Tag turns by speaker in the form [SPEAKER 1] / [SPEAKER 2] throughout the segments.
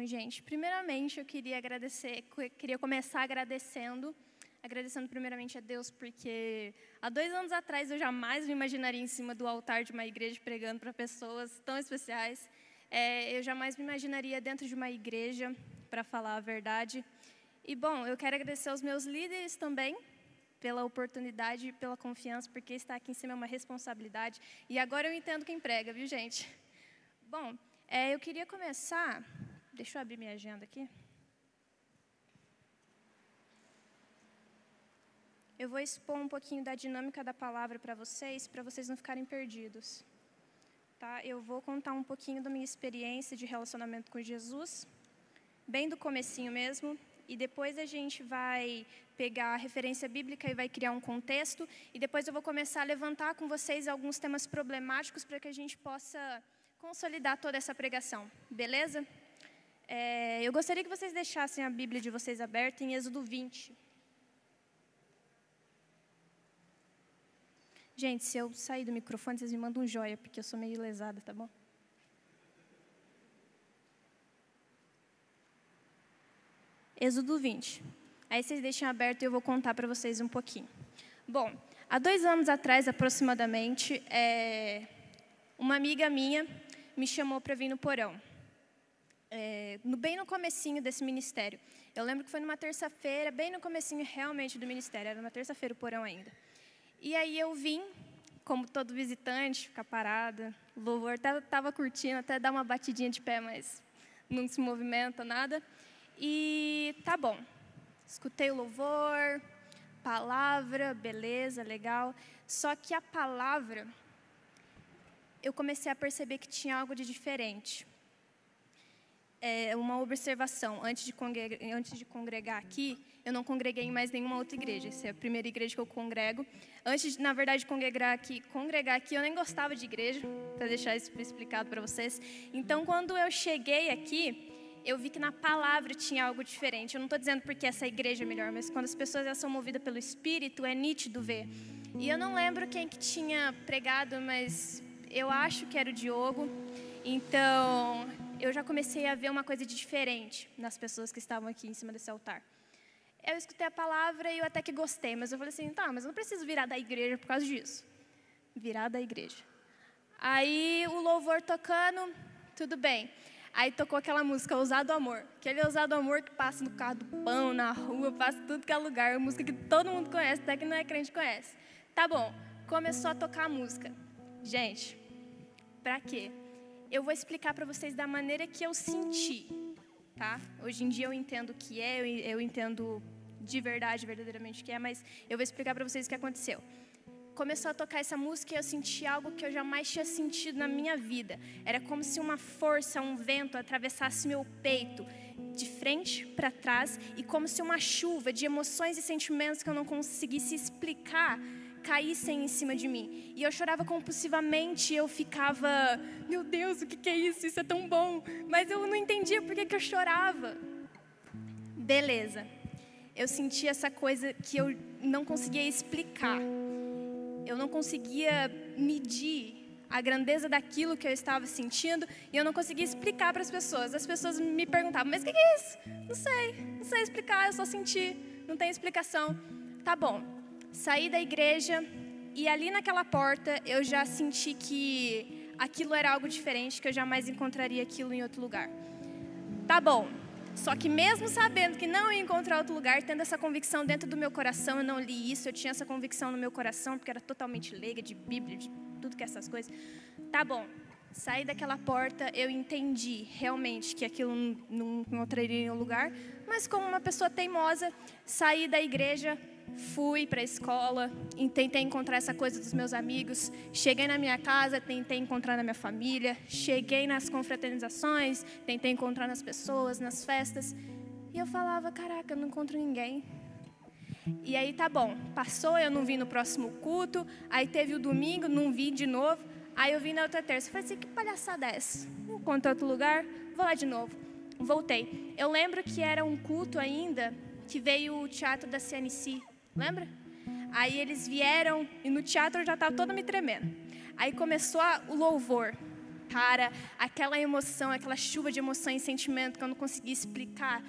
[SPEAKER 1] Bom, gente, primeiramente eu queria agradecer, queria começar agradecendo, agradecendo primeiramente a Deus, porque há dois anos atrás eu jamais me imaginaria em cima do altar de uma igreja pregando para pessoas tão especiais. É, eu jamais me imaginaria dentro de uma igreja para falar a verdade. E bom, eu quero agradecer aos meus líderes também pela oportunidade e pela confiança, porque estar aqui em cima é uma responsabilidade. E agora eu entendo quem prega, viu, gente? Bom, é, eu queria começar Deixa eu abrir minha agenda aqui. Eu vou expor um pouquinho da dinâmica da palavra para vocês, para vocês não ficarem perdidos. Tá? Eu vou contar um pouquinho da minha experiência de relacionamento com Jesus, bem do comecinho mesmo, e depois a gente vai pegar a referência bíblica e vai criar um contexto, e depois eu vou começar a levantar com vocês alguns temas problemáticos para que a gente possa consolidar toda essa pregação. Beleza? É, eu gostaria que vocês deixassem a Bíblia de vocês aberta em Êxodo 20. Gente, se eu sair do microfone, vocês me mandam um joia, porque eu sou meio lesada, tá bom? Êxodo 20. Aí vocês deixem aberto e eu vou contar para vocês um pouquinho. Bom, há dois anos atrás, aproximadamente, é, uma amiga minha me chamou para vir no porão é, no, bem no comecinho desse ministério. Eu lembro que foi numa terça-feira, bem no comecinho realmente do ministério, era uma terça-feira o porão ainda. E aí eu vim, como todo visitante, ficar parada, louvor estava curtindo, até dar uma batidinha de pé, mas não se movimenta, nada. E tá bom, escutei o louvor, palavra, beleza, legal. Só que a palavra, eu comecei a perceber que tinha algo de diferente é, uma observação. Antes de, congregar, antes de congregar aqui, eu não congreguei em mais nenhuma outra igreja. Essa é a primeira igreja que eu congrego. Antes, na verdade, de congregar aqui, congregar aqui, eu nem gostava de igreja, para deixar isso explicado para vocês. Então, quando eu cheguei aqui, eu vi que na palavra tinha algo diferente. Eu não estou dizendo porque essa igreja é melhor, mas quando as pessoas são movidas pelo Espírito, é nítido ver. E eu não lembro quem que tinha pregado, mas eu acho que era o Diogo. Então, eu já comecei a ver uma coisa de diferente nas pessoas que estavam aqui em cima desse altar. Eu escutei a palavra e eu até que gostei, mas eu falei assim, tá, mas eu não preciso virar da igreja por causa disso. Virar da igreja. Aí o louvor tocando, tudo bem. Aí tocou aquela música Ousado Amor. Aquele Ousado Amor que passa no carro do pão, na rua, passa tudo que é lugar. Uma música que todo mundo conhece, até que não é crente conhece. Tá bom, começou a tocar a música. Gente, pra quê? Eu vou explicar para vocês da maneira que eu senti, tá? Hoje em dia eu entendo o que é, eu entendo de verdade, verdadeiramente o que é, mas eu vou explicar para vocês o que aconteceu. Começou a tocar essa música e eu senti algo que eu jamais tinha sentido na minha vida. Era como se uma força, um vento atravessasse meu peito, de frente para trás, e como se uma chuva de emoções e sentimentos que eu não conseguisse explicar caíssem em cima de mim. E eu chorava compulsivamente, eu ficava, meu Deus, o que é isso? Isso é tão bom. Mas eu não entendia por que, que eu chorava. Beleza. Eu sentia essa coisa que eu não conseguia explicar. Eu não conseguia medir a grandeza daquilo que eu estava sentindo e eu não conseguia explicar para as pessoas. As pessoas me perguntavam: Mas o que é isso? Não sei, não sei explicar, eu só senti, não tem explicação. Tá bom, saí da igreja e ali naquela porta eu já senti que aquilo era algo diferente, que eu jamais encontraria aquilo em outro lugar. Tá bom. Só que mesmo sabendo que não ia encontrar outro lugar, tendo essa convicção dentro do meu coração, eu não li isso, eu tinha essa convicção no meu coração, porque era totalmente leiga de Bíblia, de tudo que é essas coisas. Tá bom. Saí daquela porta, eu entendi realmente que aquilo não encontraria em nenhum lugar, mas como uma pessoa teimosa, saí da igreja, fui para a escola, tentei encontrar essa coisa dos meus amigos, cheguei na minha casa, tentei encontrar na minha família, cheguei nas confraternizações, tentei encontrar nas pessoas, nas festas, e eu falava, caraca, eu não encontro ninguém. E aí tá bom, passou, eu não vi no próximo culto, aí teve o domingo, não vi de novo, aí eu vim na outra terça, falei assim, que palhaçada é essa? Não encontro outro lugar, vou lá de novo. Voltei. Eu lembro que era um culto ainda, que veio o teatro da CNC, Lembra? Aí eles vieram e no teatro eu já estava toda me tremendo. Aí começou a, o louvor. cara, aquela emoção, aquela chuva de emoção e sentimento que eu não conseguia explicar,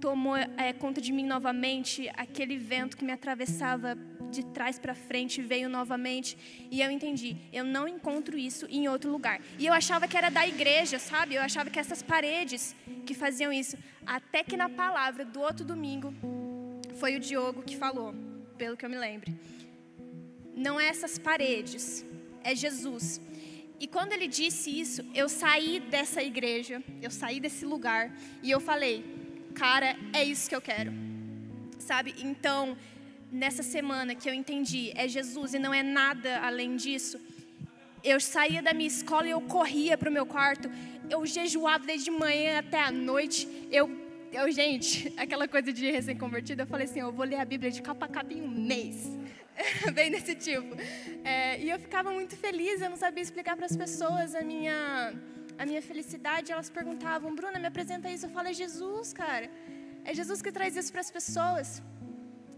[SPEAKER 1] tomou é, conta de mim novamente. Aquele vento que me atravessava de trás para frente veio novamente. E eu entendi, eu não encontro isso em outro lugar. E eu achava que era da igreja, sabe? Eu achava que essas paredes que faziam isso. Até que na palavra do outro domingo, foi o Diogo que falou, pelo que eu me lembro. Não é essas paredes, é Jesus. E quando ele disse isso, eu saí dessa igreja, eu saí desse lugar e eu falei: cara, é isso que eu quero. Sabe? Então, nessa semana que eu entendi, é Jesus e não é nada além disso. Eu saía da minha escola e eu corria para o meu quarto. Eu jejuava desde manhã até a noite. Eu, eu gente, aquela coisa de recém-convertida, eu falei assim: eu vou ler a Bíblia de capa a capa em um mês. Bem desse tipo. É, e eu ficava muito feliz, eu não sabia explicar para as pessoas a minha a minha felicidade, elas perguntavam, Bruna, me apresenta isso. Eu falo, é Jesus, cara. É Jesus que traz isso para as pessoas.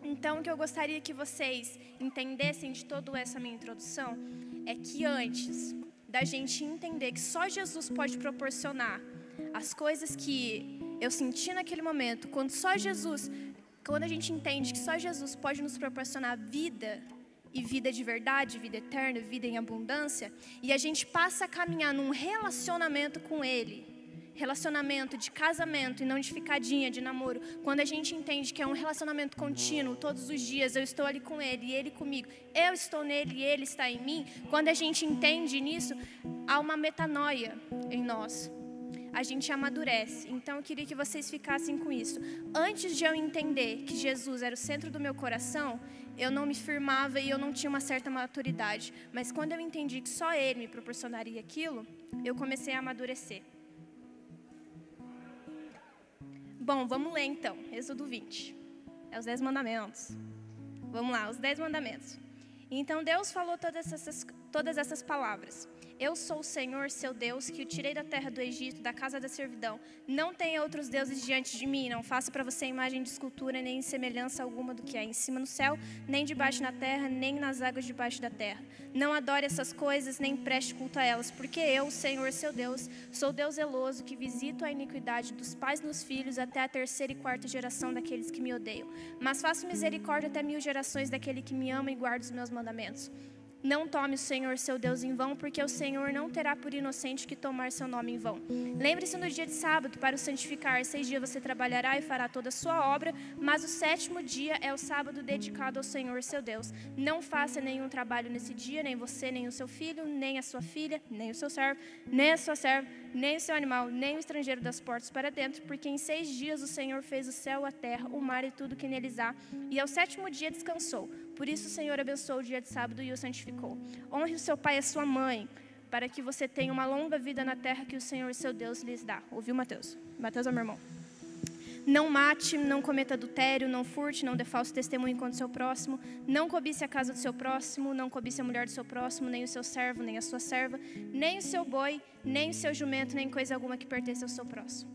[SPEAKER 1] Então, o que eu gostaria que vocês entendessem de toda essa minha introdução é que antes da gente entender que só Jesus pode proporcionar as coisas que eu senti naquele momento, quando só Jesus, quando a gente entende que só Jesus pode nos proporcionar vida e vida de verdade, vida eterna, vida em abundância, e a gente passa a caminhar num relacionamento com Ele, relacionamento de casamento e não de ficadinha, de namoro, quando a gente entende que é um relacionamento contínuo, todos os dias eu estou ali com Ele e Ele comigo, eu estou nele e Ele está em mim, quando a gente entende nisso, há uma metanoia em nós a gente amadurece. Então eu queria que vocês ficassem com isso. Antes de eu entender que Jesus era o centro do meu coração, eu não me firmava e eu não tinha uma certa maturidade. Mas quando eu entendi que só Ele me proporcionaria aquilo, eu comecei a amadurecer. Bom, vamos ler então, Êxodo 20. É os Dez Mandamentos. Vamos lá, os Dez Mandamentos. Então Deus falou todas essas, todas essas palavras. Eu sou o Senhor, seu Deus, que o tirei da terra do Egito, da casa da servidão. Não tenha outros deuses diante de mim. Não faça para você imagem de escultura, nem semelhança alguma do que há em cima no céu, nem debaixo na terra, nem nas águas debaixo da terra. Não adore essas coisas, nem preste culto a elas, porque eu, Senhor, seu Deus, sou Deus zeloso, que visito a iniquidade dos pais nos filhos até a terceira e quarta geração daqueles que me odeiam. Mas faço misericórdia até mil gerações daquele que me ama e guarda os meus mandamentos. Não tome o Senhor seu Deus em vão, porque o Senhor não terá por inocente que tomar seu nome em vão. Lembre-se no dia de sábado para o santificar. Seis dias você trabalhará e fará toda a sua obra, mas o sétimo dia é o sábado dedicado ao Senhor seu Deus. Não faça nenhum trabalho nesse dia, nem você, nem o seu filho, nem a sua filha, nem o seu servo, nem a sua serva, nem o seu animal, nem o estrangeiro das portas para dentro, porque em seis dias o Senhor fez o céu, a terra, o mar e tudo que neles há, e ao sétimo dia descansou. Por isso o Senhor abençoou o dia de sábado e o santificou. Honre o seu pai e a sua mãe, para que você tenha uma longa vida na terra que o Senhor, seu Deus, lhes dá. Ouviu, Mateus? Mateus é meu irmão. Não mate, não cometa adultério, não furte, não dê falso testemunho contra o seu próximo, não cobice a casa do seu próximo, não cobice a mulher do seu próximo, nem o seu servo, nem a sua serva, nem o seu boi, nem o seu jumento, nem coisa alguma que pertença ao seu próximo.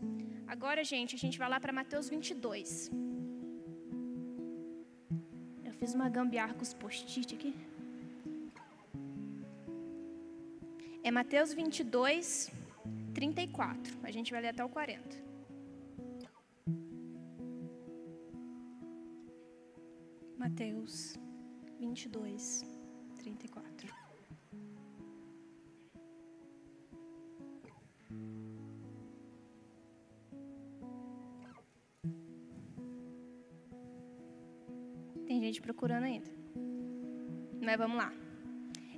[SPEAKER 1] Agora, gente, a gente vai lá para Mateus 22. Fiz uma gambiarra com os post-it aqui. É Mateus 22, 34. A gente vai ler até o 40. Mateus 22, 34. Gente procurando ainda. Mas vamos lá.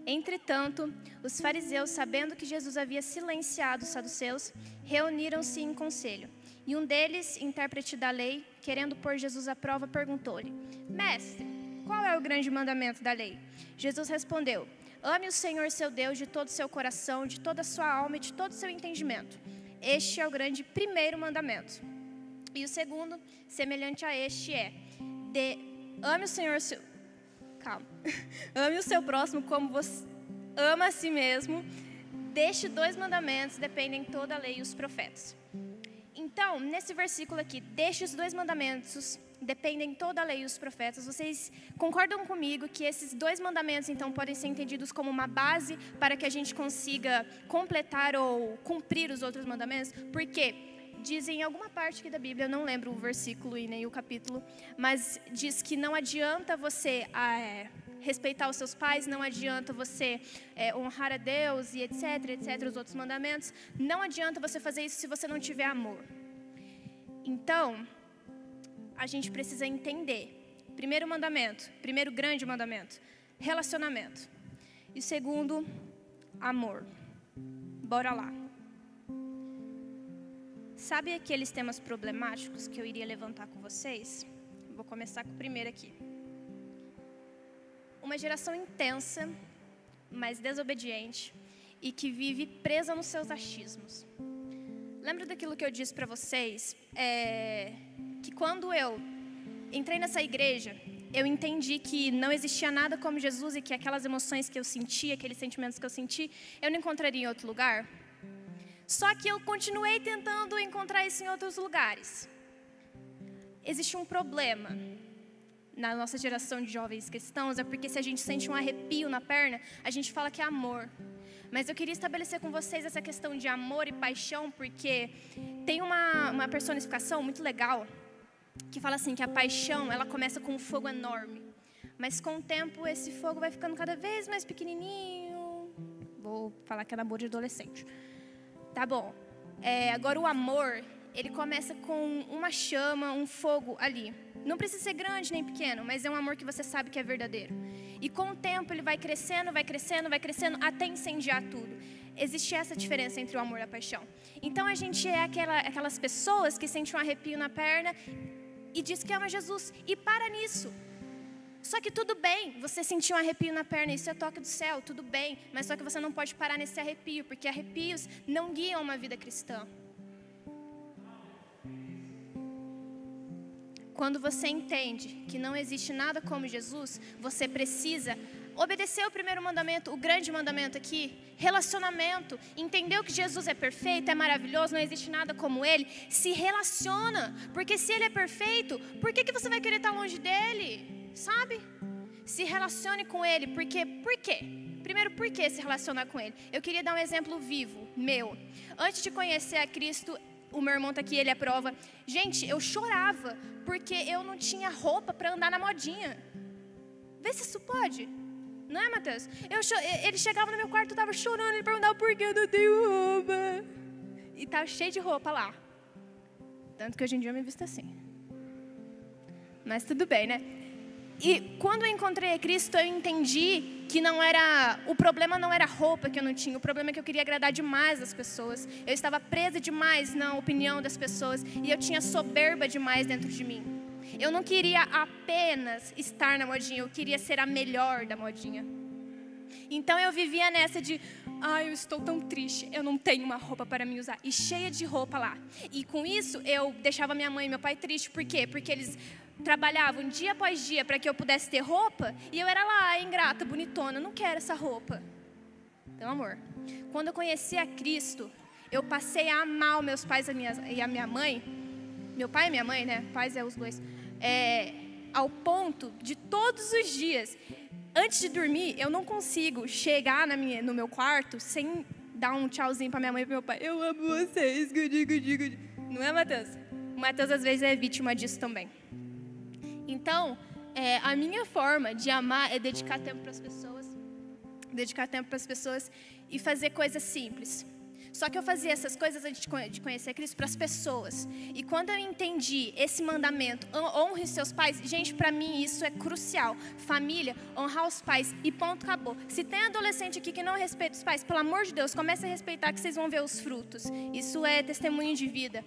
[SPEAKER 1] Entretanto, os fariseus, sabendo que Jesus havia silenciado os saduceus, reuniram-se em conselho. E um deles, intérprete da lei, querendo pôr Jesus à prova, perguntou-lhe: Mestre, qual é o grande mandamento da lei? Jesus respondeu: Ame o Senhor seu Deus de todo o seu coração, de toda a sua alma e de todo o seu entendimento. Este é o grande primeiro mandamento. E o segundo, semelhante a este, é: de Ame o Senhor, seu... calma. Ame o seu próximo como você ama a si mesmo. Deste dois mandamentos dependem toda a lei e os profetas. Então, nesse versículo aqui, deixe os dois mandamentos dependem toda a lei e os profetas. Vocês concordam comigo que esses dois mandamentos, então, podem ser entendidos como uma base para que a gente consiga completar ou cumprir os outros mandamentos? Porque dizem em alguma parte aqui da Bíblia, eu não lembro o versículo e nem o capítulo, mas diz que não adianta você é, respeitar os seus pais, não adianta você é, honrar a Deus e etc, etc, os outros mandamentos. Não adianta você fazer isso se você não tiver amor. Então, a gente precisa entender. Primeiro mandamento, primeiro grande mandamento, relacionamento. E segundo, amor. Bora lá. Sabe aqueles temas problemáticos que eu iria levantar com vocês? Vou começar com o primeiro aqui. Uma geração intensa, mas desobediente e que vive presa nos seus achismos. Lembra daquilo que eu disse para vocês? É, que quando eu entrei nessa igreja, eu entendi que não existia nada como Jesus e que aquelas emoções que eu senti, aqueles sentimentos que eu senti, eu não encontraria em outro lugar. Só que eu continuei tentando encontrar isso em outros lugares. Existe um problema na nossa geração de jovens cristãos, é porque se a gente sente um arrepio na perna, a gente fala que é amor. Mas eu queria estabelecer com vocês essa questão de amor e paixão, porque tem uma, uma personificação muito legal que fala assim que a paixão ela começa com um fogo enorme, mas com o tempo esse fogo vai ficando cada vez mais pequenininho. Vou falar que é namoro de adolescente. Tá bom. É, agora o amor ele começa com uma chama, um fogo ali. Não precisa ser grande nem pequeno, mas é um amor que você sabe que é verdadeiro. E com o tempo ele vai crescendo, vai crescendo, vai crescendo até incendiar tudo. Existe essa diferença entre o amor e a paixão. Então a gente é aquela, aquelas pessoas que sentem um arrepio na perna e diz que ama Jesus e para nisso. Só que tudo bem, você sentiu um arrepio na perna, isso é toque do céu, tudo bem, mas só que você não pode parar nesse arrepio, porque arrepios não guiam uma vida cristã. Quando você entende que não existe nada como Jesus, você precisa obedecer o primeiro mandamento, o grande mandamento aqui, relacionamento. Entendeu que Jesus é perfeito, é maravilhoso, não existe nada como Ele. Se relaciona, porque se Ele é perfeito, por que, que você vai querer estar longe dele? Sabe? Se relacione com Ele, porque por quê? Primeiro, por que se relacionar com Ele? Eu queria dar um exemplo vivo, meu. Antes de conhecer a Cristo, o meu irmão está aqui, ele é prova. Gente, eu chorava porque eu não tinha roupa para andar na modinha. Vê se isso pode. Não é, Matheus? Eu, ele chegava no meu quarto, eu estava chorando, ele perguntava por que eu não tenho roupa. E estava cheio de roupa lá. Tanto que hoje em dia eu me visto assim. Mas tudo bem, né? E quando eu encontrei a Cristo, eu entendi que não era o problema não era a roupa que eu não tinha, o problema é que eu queria agradar demais as pessoas. Eu estava presa demais na opinião das pessoas e eu tinha soberba demais dentro de mim. Eu não queria apenas estar na modinha, eu queria ser a melhor da modinha. Então eu vivia nessa de, ai, ah, eu estou tão triste, eu não tenho uma roupa para me usar. E cheia de roupa lá. E com isso eu deixava minha mãe e meu pai tristes. Por quê? Porque eles trabalhavam dia após dia para que eu pudesse ter roupa. E eu era lá, ingrata, bonitona, não quero essa roupa. Então, amor, quando eu conheci a Cristo, eu passei a amar os meus pais e a minha mãe. Meu pai e minha mãe, né? Pais é os dois é, ao ponto de todos os dias, antes de dormir, eu não consigo chegar na minha, no meu quarto sem dar um tchauzinho para minha mãe e para meu pai. Eu amo vocês, gudi, gudi, gudi. Não é, Matheus? O Matheus às vezes é vítima disso também. Então, é, a minha forma de amar é dedicar tempo para as pessoas, dedicar tempo para as pessoas e fazer coisas simples. Só que eu fazia essas coisas antes de conhecer Cristo para as pessoas. E quando eu entendi esse mandamento, honre seus pais, gente, para mim isso é crucial. Família, honrar os pais e ponto, acabou. Se tem adolescente aqui que não respeita os pais, pelo amor de Deus, comece a respeitar que vocês vão ver os frutos. Isso é testemunho de vida.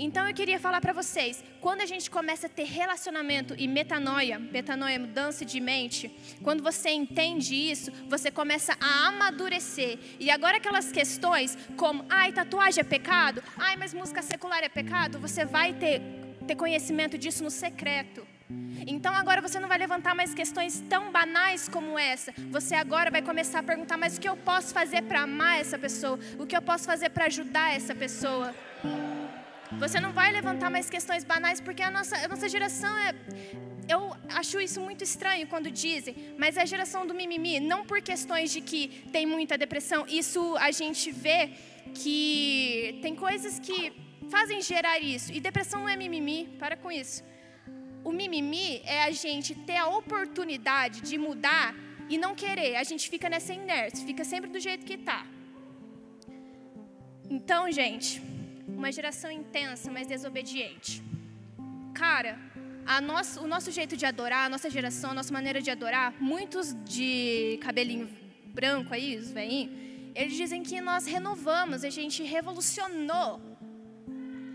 [SPEAKER 1] Então eu queria falar para vocês, quando a gente começa a ter relacionamento e metanoia, metanoia é mudança de mente, quando você entende isso, você começa a amadurecer. E agora aquelas questões como, ai, tatuagem é pecado? Ai, mas música secular é pecado? Você vai ter, ter conhecimento disso no secreto. Então agora você não vai levantar mais questões tão banais como essa. Você agora vai começar a perguntar: mas o que eu posso fazer para amar essa pessoa? O que eu posso fazer para ajudar essa pessoa? Você não vai levantar mais questões banais, porque a nossa, a nossa geração é. Eu acho isso muito estranho quando dizem, mas é a geração do mimimi, não por questões de que tem muita depressão. Isso a gente vê que tem coisas que fazem gerar isso. E depressão não é mimimi, para com isso. O mimimi é a gente ter a oportunidade de mudar e não querer. A gente fica nessa inércia, fica sempre do jeito que está. Então, gente, uma geração intensa, mas desobediente. Cara, nosso, o nosso jeito de adorar, a nossa geração, a nossa maneira de adorar, muitos de cabelinho branco aí, os veinhos, eles dizem que nós renovamos, a gente revolucionou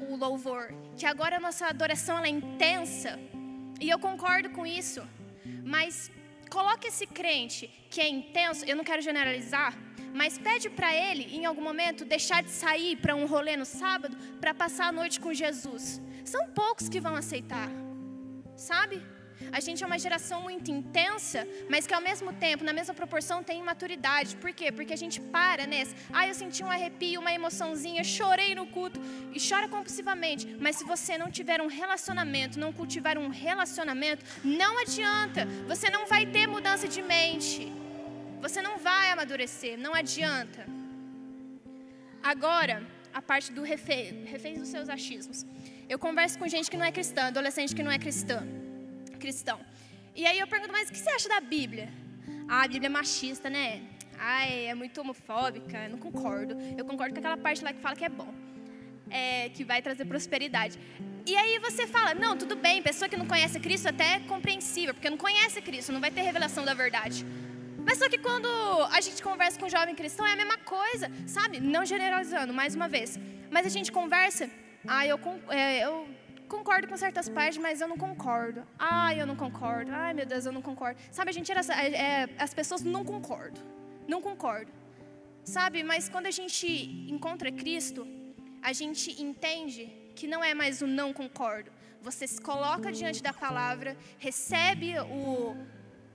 [SPEAKER 1] o louvor, que agora a nossa adoração é intensa, e eu concordo com isso, mas coloque esse crente que é intenso, eu não quero generalizar, mas pede para ele, em algum momento, deixar de sair para um rolê no sábado para passar a noite com Jesus. São poucos que vão aceitar, sabe? A gente é uma geração muito intensa, mas que ao mesmo tempo, na mesma proporção, tem imaturidade. Por quê? Porque a gente para nessa. Ah, eu senti um arrepio, uma emoçãozinha, chorei no culto e chora compulsivamente. Mas se você não tiver um relacionamento, não cultivar um relacionamento, não adianta. Você não vai ter mudança de mente. Você não vai amadurecer, não adianta. Agora, a parte do refém, refém dos seus achismos. Eu converso com gente que não é cristã, adolescente que não é cristã cristão. E aí eu pergunto, mas o que você acha da Bíblia? Ah, a Bíblia é machista, né? Ai, é muito homofóbica, não concordo. Eu concordo com aquela parte lá que fala que é bom, é, que vai trazer prosperidade. E aí você fala, não, tudo bem, pessoa que não conhece Cristo até é compreensível, porque não conhece Cristo, não vai ter revelação da verdade. Mas só que quando a gente conversa com um jovem cristão é a mesma coisa, sabe? Não generalizando, mais uma vez. Mas a gente conversa, ah, eu, é, eu concordo com certas partes, mas eu não concordo. Ai, eu não concordo. Ai, meu Deus, eu não concordo. Sabe, a gente era. É, é, as pessoas não concordam. Não concordo. Sabe, mas quando a gente encontra Cristo, a gente entende que não é mais o não concordo. Você se coloca diante da palavra, recebe o,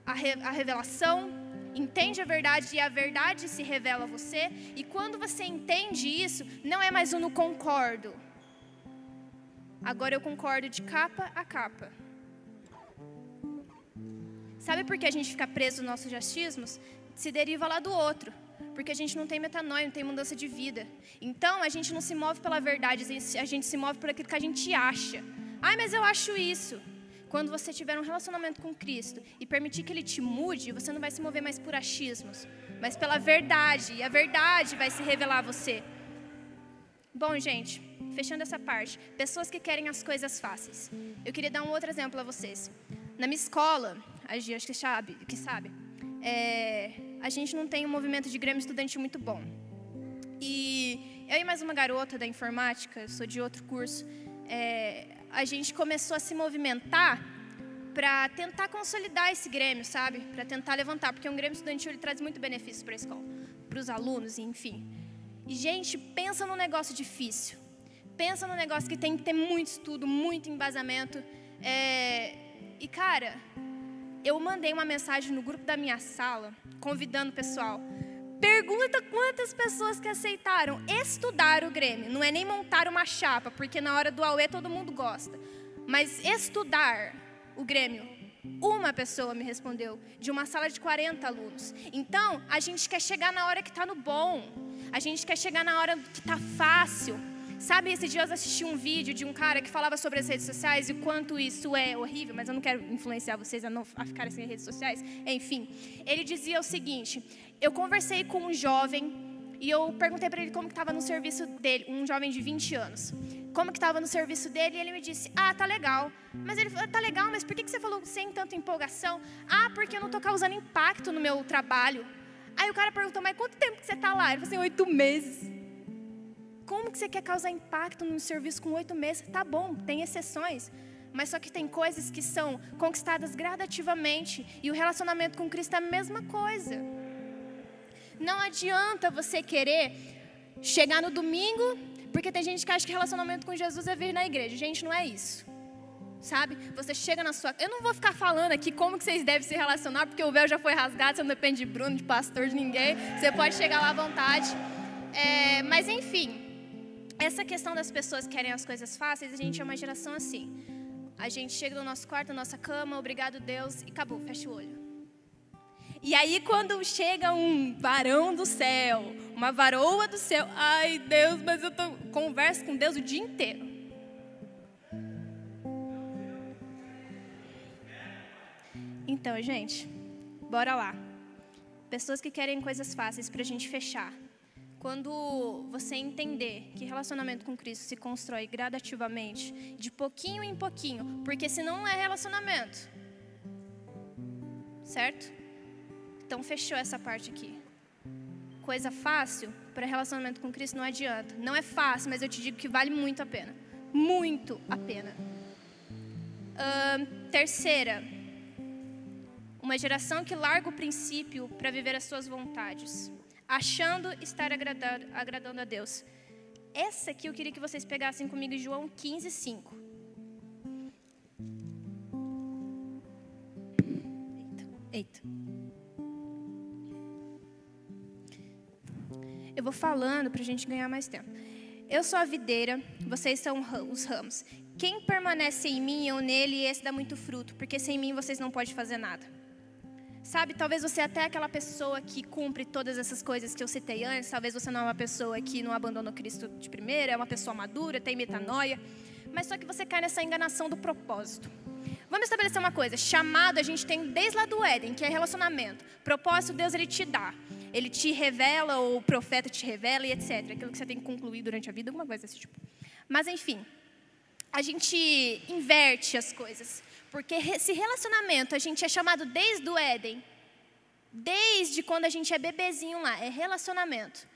[SPEAKER 1] a, re, a revelação, entende a verdade e a verdade se revela a você. E quando você entende isso, não é mais o não concordo Agora eu concordo de capa a capa. Sabe por que a gente fica preso nos nossos justismos? Se deriva lá do outro. Porque a gente não tem metanoia, não tem mudança de vida. Então a gente não se move pela verdade, a gente se move por aquilo que a gente acha. Ai, mas eu acho isso. Quando você tiver um relacionamento com Cristo e permitir que Ele te mude, você não vai se mover mais por achismos, mas pela verdade. E a verdade vai se revelar a você. Bom, gente, fechando essa parte, pessoas que querem as coisas fáceis. Eu queria dar um outro exemplo a vocês. Na minha escola, a gente acho que sabe, que sabe é, a gente não tem um movimento de grêmio estudante muito bom. E eu e mais uma garota da informática, sou de outro curso, é, a gente começou a se movimentar para tentar consolidar esse grêmio, sabe? Para tentar levantar, porque um grêmio estudantil ele traz muito benefício para a escola, para os alunos, enfim. E, gente, pensa num negócio difícil. Pensa num negócio que tem que ter muito estudo, muito embasamento. É... E, cara, eu mandei uma mensagem no grupo da minha sala, convidando o pessoal. Pergunta quantas pessoas que aceitaram estudar o Grêmio. Não é nem montar uma chapa, porque na hora do AUE todo mundo gosta. Mas estudar o Grêmio. Uma pessoa me respondeu, de uma sala de 40 alunos. Então, a gente quer chegar na hora que está no bom. A gente quer chegar na hora que está fácil. Sabe, esses dias eu assisti um vídeo de um cara que falava sobre as redes sociais e quanto isso é horrível, mas eu não quero influenciar vocês a não a ficarem sem redes sociais. Enfim, ele dizia o seguinte: eu conversei com um jovem e eu perguntei para ele como estava no serviço dele, um jovem de 20 anos. Como que estava no serviço dele e ele me disse: "Ah, tá legal". Mas ele falou: "Tá legal, mas por que que você falou sem tanta empolgação?". "Ah, porque eu não estou causando impacto no meu trabalho". Aí o cara perguntou, mas quanto tempo que você está lá? Ele falou assim, oito meses. Como que você quer causar impacto no serviço com oito meses? Tá bom, tem exceções. Mas só que tem coisas que são conquistadas gradativamente. E o relacionamento com Cristo é a mesma coisa. Não adianta você querer chegar no domingo, porque tem gente que acha que relacionamento com Jesus é vir na igreja. Gente, não é isso sabe? Você chega na sua. Eu não vou ficar falando aqui como que vocês devem se relacionar, porque o véu já foi rasgado, você não depende de Bruno, de pastor, de ninguém. Você pode chegar lá à vontade. É, mas enfim, essa questão das pessoas que querem as coisas fáceis, a gente é uma geração assim. A gente chega no nosso quarto, na nossa cama, obrigado Deus, e acabou, fecha o olho. E aí, quando chega um varão do céu, uma varoa do céu, ai Deus, mas eu tô, converso com Deus o dia inteiro. Então, gente, bora lá. Pessoas que querem coisas fáceis para a gente fechar. Quando você entender que relacionamento com Cristo se constrói gradativamente, de pouquinho em pouquinho, porque senão não é relacionamento. Certo? Então fechou essa parte aqui. Coisa fácil para relacionamento com Cristo não adianta. Não é fácil, mas eu te digo que vale muito a pena. Muito a pena. Uh, terceira, uma geração que larga o princípio para viver as suas vontades achando estar agradando, agradando a Deus. Essa aqui eu queria que vocês pegassem comigo em João 15, 5. Eita, eita. Eu vou falando para a gente ganhar mais tempo. Eu sou a videira, vocês são os ramos. Quem permanece em mim, eu nele, esse dá muito fruto, porque sem mim vocês não podem fazer nada. Sabe, talvez você é até aquela pessoa que cumpre todas essas coisas que eu citei antes, talvez você não é uma pessoa que não abandona Cristo de primeira, é uma pessoa madura, tem metanoia, mas só que você cai nessa enganação do propósito. Vamos estabelecer uma coisa, chamado a gente tem desde lá do Éden, que é relacionamento. Propósito Deus ele te dá. Ele te revela, ou o profeta te revela e etc. Aquilo que você tem que concluir durante a vida, alguma coisa desse tipo. Mas enfim, a gente inverte as coisas. Porque esse relacionamento a gente é chamado desde o Éden. Desde quando a gente é bebezinho lá, é relacionamento.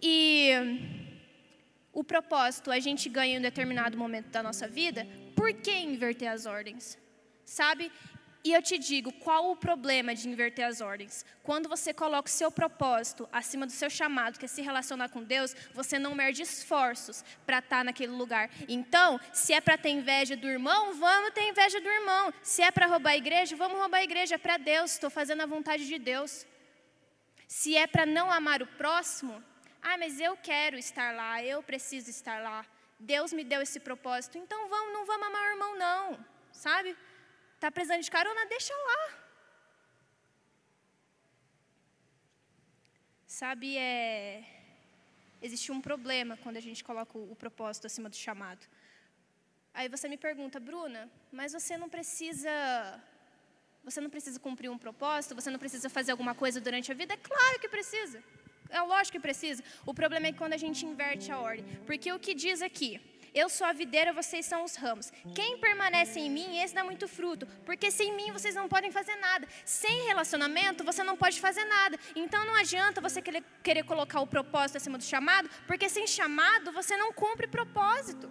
[SPEAKER 1] E o propósito a gente ganha em um determinado momento da nossa vida, por que inverter as ordens? Sabe? E eu te digo, qual o problema de inverter as ordens? Quando você coloca o seu propósito acima do seu chamado, que é se relacionar com Deus, você não merde esforços para estar tá naquele lugar. Então, se é para ter inveja do irmão, vamos ter inveja do irmão. Se é para roubar a igreja, vamos roubar a igreja. É para Deus, estou fazendo a vontade de Deus. Se é para não amar o próximo, ah, mas eu quero estar lá, eu preciso estar lá. Deus me deu esse propósito, então vamos, não vamos amar o irmão, não, sabe? Está precisando de carona? Deixa lá. Sabe, é... existe um problema quando a gente coloca o, propósito acima do chamado. Aí você me pergunta, Bruna, mas você não precisa você não precisa cumprir um propósito, você não precisa fazer alguma coisa durante a vida? É claro que precisa. É lógico que precisa. O problema é quando a gente inverte a ordem. Porque o que diz aqui? Eu sou a videira, vocês são os ramos. Quem permanece em mim, esse dá muito fruto, porque sem mim vocês não podem fazer nada. Sem relacionamento, você não pode fazer nada. Então não adianta você querer, querer colocar o propósito acima do chamado, porque sem chamado você não cumpre propósito.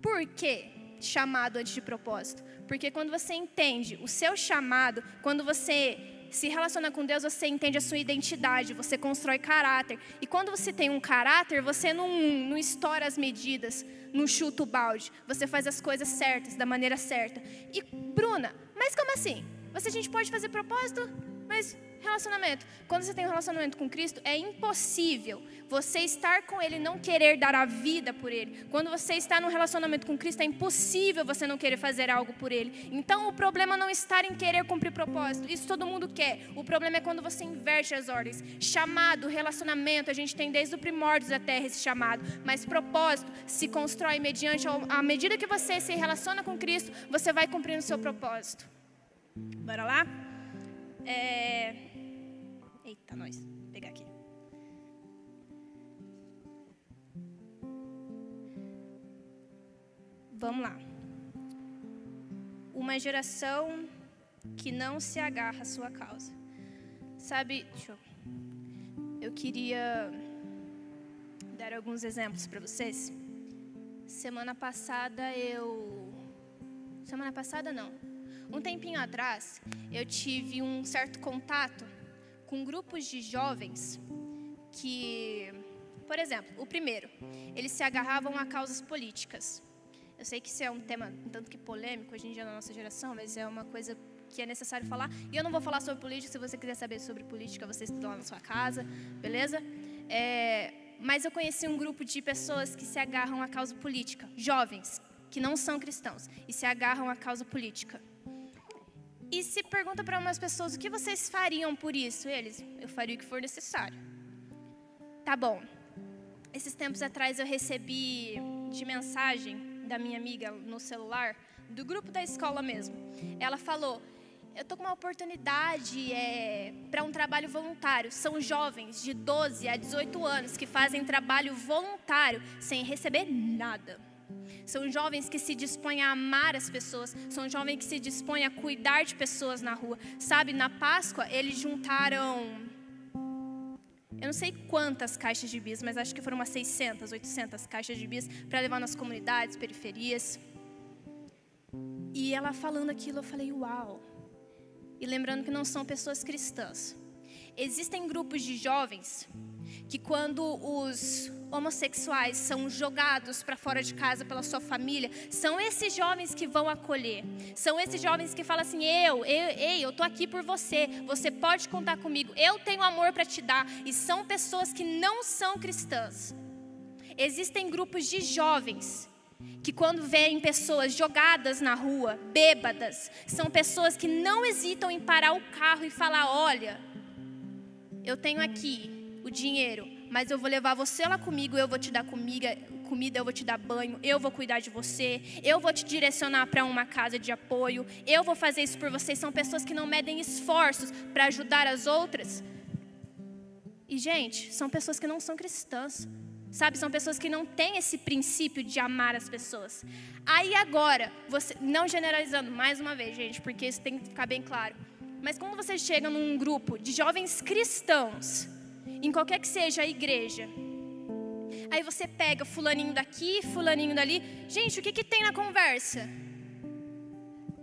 [SPEAKER 1] Por quê? Chamado antes de propósito. Porque quando você entende o seu chamado, quando você se relaciona com Deus, você entende a sua identidade, você constrói caráter. E quando você tem um caráter, você não, não estoura as medidas, não chuta o balde. Você faz as coisas certas, da maneira certa. E, Bruna, mas como assim? Você a gente pode fazer propósito, mas Relacionamento. Quando você tem um relacionamento com Cristo, é impossível você estar com Ele e não querer dar a vida por Ele. Quando você está num relacionamento com Cristo, é impossível você não querer fazer algo por Ele. Então, o problema não está em querer cumprir propósito. Isso todo mundo quer. O problema é quando você inverte as ordens. Chamado, relacionamento, a gente tem desde o primórdio da terra esse chamado. Mas propósito se constrói mediante, à medida que você se relaciona com Cristo, você vai cumprindo o seu propósito. Bora lá? É... Eita, nós. Vou pegar aqui. Vamos lá. Uma geração que não se agarra à sua causa. Sabe, deixa eu, eu queria dar alguns exemplos para vocês. Semana passada eu. Semana passada não. Um tempinho atrás, eu tive um certo contato com grupos de jovens que, por exemplo, o primeiro, eles se agarravam a causas políticas. Eu sei que isso é um tema tanto que polêmico hoje em dia na nossa geração, mas é uma coisa que é necessário falar. E eu não vou falar sobre política, se você quiser saber sobre política, você estuda lá na sua casa, beleza? É, mas eu conheci um grupo de pessoas que se agarram à causa política, jovens, que não são cristãos, e se agarram à causa política. E se pergunta para umas pessoas o que vocês fariam por isso, eles, eu faria o que for necessário. Tá bom. Esses tempos atrás eu recebi de mensagem da minha amiga no celular, do grupo da escola mesmo. Ela falou: eu estou com uma oportunidade é, para um trabalho voluntário. São jovens de 12 a 18 anos que fazem trabalho voluntário sem receber nada. São jovens que se dispõem a amar as pessoas, são jovens que se dispõem a cuidar de pessoas na rua. Sabe, na Páscoa eles juntaram eu não sei quantas caixas de bis, mas acho que foram umas 600, 800 caixas de bis para levar nas comunidades, periferias. E ela falando aquilo, eu falei, uau. E lembrando que não são pessoas cristãs. Existem grupos de jovens que quando os homossexuais são jogados para fora de casa pela sua família, são esses jovens que vão acolher. São esses jovens que falam assim: eu, eu ei, eu tô aqui por você. Você pode contar comigo. Eu tenho amor para te dar. E são pessoas que não são cristãs. Existem grupos de jovens que quando veem pessoas jogadas na rua, bêbadas, são pessoas que não hesitam em parar o carro e falar: "Olha, eu tenho aqui o dinheiro, mas eu vou levar você lá comigo, eu vou te dar comida, comida, eu vou te dar banho, eu vou cuidar de você, eu vou te direcionar para uma casa de apoio, eu vou fazer isso por vocês. São pessoas que não medem esforços para ajudar as outras. E, gente, são pessoas que não são cristãs. Sabe, são pessoas que não têm esse princípio de amar as pessoas. Aí agora, você, não generalizando mais uma vez, gente, porque isso tem que ficar bem claro. Mas quando você chega num grupo de jovens cristãos, em qualquer que seja a igreja. Aí você pega fulaninho daqui, fulaninho dali. Gente, o que, que tem na conversa?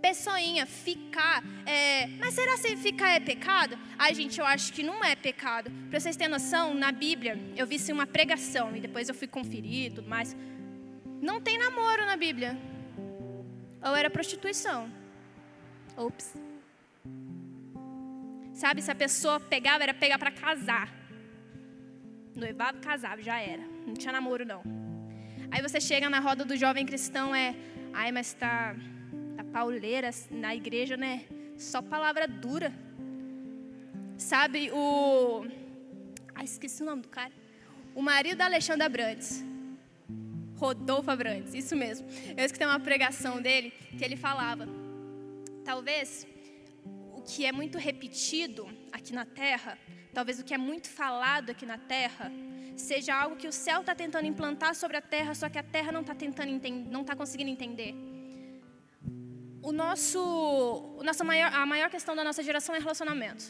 [SPEAKER 1] Pessoinha, ficar. É... Mas será que ficar é pecado? Ai, gente, eu acho que não é pecado. Para vocês terem noção, na Bíblia, eu vi uma pregação e depois eu fui conferir e tudo mais. Não tem namoro na Bíblia. Ou era prostituição. Ops. Sabe, se a pessoa pegava, era pegar para casar. Noivado, casado, já era. Não tinha namoro, não. Aí você chega na roda do jovem cristão, é. Ai, mas tá, tá pauleira na igreja, né? Só palavra dura. Sabe, o. Ai, esqueci o nome do cara. O marido da Alexandra Brandes. Rodolfo Abrantes, isso mesmo. Eu escutei uma pregação dele que ele falava: talvez o que é muito repetido aqui na terra talvez o que é muito falado aqui na terra, seja algo que o céu está tentando implantar sobre a terra, só que a terra não está tentando não está conseguindo entender. O nosso, o nossa maior, a maior questão da nossa geração é relacionamento.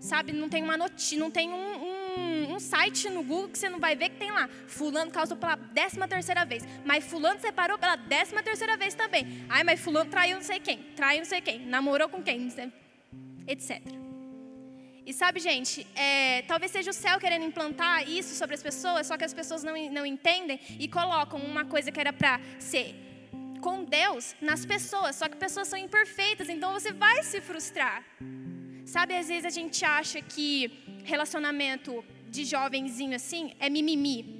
[SPEAKER 1] Sabe, não tem uma notícia, não tem um, um, um, site no Google que você não vai ver que tem lá. Fulano causou pela décima terceira vez. Mas fulano separou pela décima terceira vez também. Ai, mas fulano traiu não sei quem. Traiu não sei quem. Namorou com quem. Etc. E sabe, gente, é, talvez seja o céu querendo implantar isso sobre as pessoas, só que as pessoas não, não entendem e colocam uma coisa que era para ser com Deus nas pessoas, só que pessoas são imperfeitas, então você vai se frustrar. Sabe, às vezes a gente acha que relacionamento de jovenzinho assim é mimimi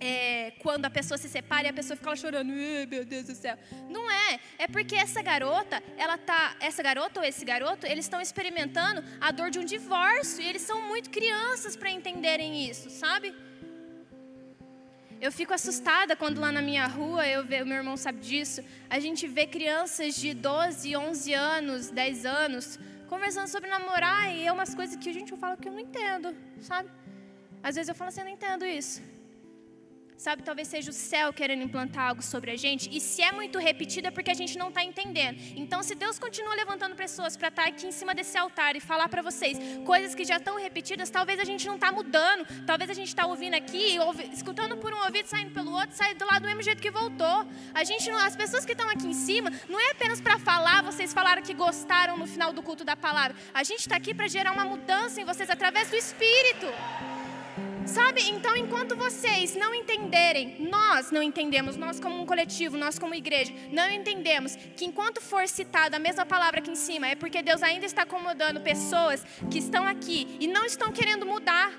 [SPEAKER 1] é, quando a pessoa se separa e a pessoa fica lá chorando, meu Deus do céu. Não é, é porque essa garota, ela tá, essa garota ou esse garoto, eles estão experimentando a dor de um divórcio e eles são muito crianças para entenderem isso, sabe? Eu fico assustada quando lá na minha rua, eu vejo, meu irmão sabe disso, a gente vê crianças de 12, 11 anos, 10 anos, conversando sobre namorar e é umas coisas que a gente fala que eu não entendo, sabe? Às vezes eu falo assim, eu não entendo isso. Sabe, talvez seja o céu querendo implantar algo sobre a gente. E se é muito repetido é porque a gente não está entendendo. Então, se Deus continua levantando pessoas para estar tá aqui em cima desse altar e falar para vocês coisas que já estão repetidas, talvez a gente não está mudando. Talvez a gente está ouvindo aqui, ouvi, escutando por um ouvido, saindo pelo outro, saindo do lado do mesmo jeito que voltou. A gente, as pessoas que estão aqui em cima, não é apenas para falar, vocês falaram que gostaram no final do culto da palavra. A gente está aqui para gerar uma mudança em vocês através do Espírito. Sabe? Então, enquanto vocês não entenderem, nós não entendemos, nós como um coletivo, nós como igreja, não entendemos que enquanto for citada a mesma palavra aqui em cima, é porque Deus ainda está acomodando pessoas que estão aqui e não estão querendo mudar.